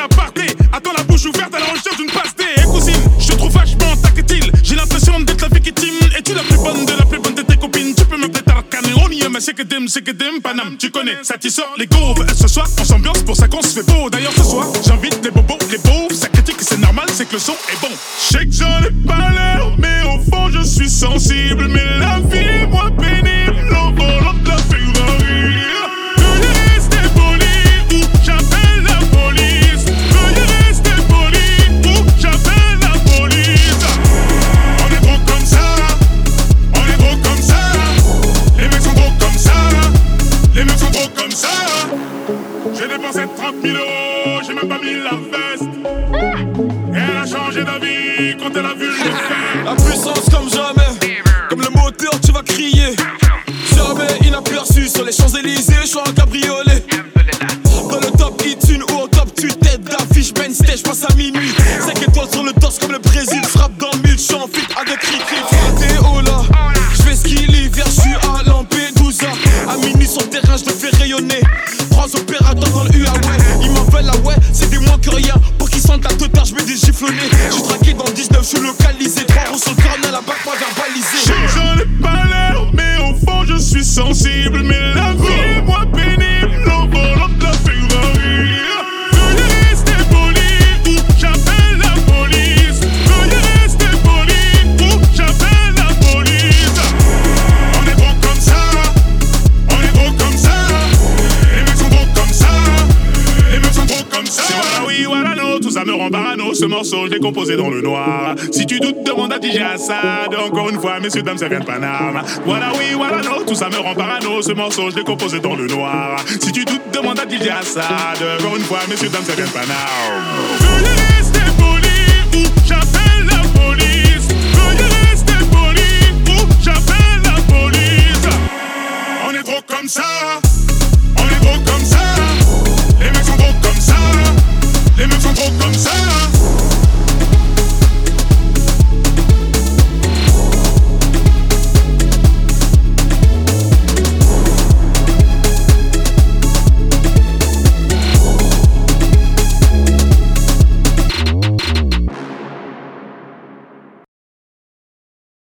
Attends la bouche ouverte à la recherche d'une passe D. Et cousine, je trouve vachement tactile. J'ai l'impression d'être la victime. Et tu la plus bonne de la plus bonne de tes copines? Tu peux me peut-être arcaner. On mais c'est que dim, c'est que dim. Panam, tu connais, ça t'y sort les gauves. Euh, ce soir, on s'ambiance pour ça qu'on se fait beau. D'ailleurs, ce soir, j'invite les bobos, les pauvres. Ça critique, c'est normal, c'est que le son est bon. Je sais que j'en ai pas l'air, mais au fond, je suis sensible. Mais comme ça. J'ai dépensé 30 000 euros, j'ai même pas mis la veste. Et elle a changé d'avis quand elle a vu le fait. La puissance comme jamais, comme le moteur, tu vas crier. Jamais inaperçu sur les Champs-Élysées, je suis en cabriolet. Dans le top hit, une ou au top, tu tête d'affiche, main stage, passe à minuit. 5 étoiles sur le torse comme le Brésil, frappe dans le mille, je suis en fit avec cri 19, je suis localisé. Trois roues sur le corner, la bac pas verbalisé. J'en pas l'air, mais au fond je suis sensible. Mais la vie est moins pénible, l'envolant de la Ferrari. Police. On tout ça me rend parano. Ce morceau, je l'ai composé dans le noir. Si tu doutes, demande à DJ Assad. Encore une fois, messieurs, dames, ça vient de Paname. Voilà oui, voilà non, tout ça me rend parano. Ce morceau, je composé dans le noir. Si tu doutes, demande à DJ Assad. Encore une fois, messieurs, dames, ça vient de Paname.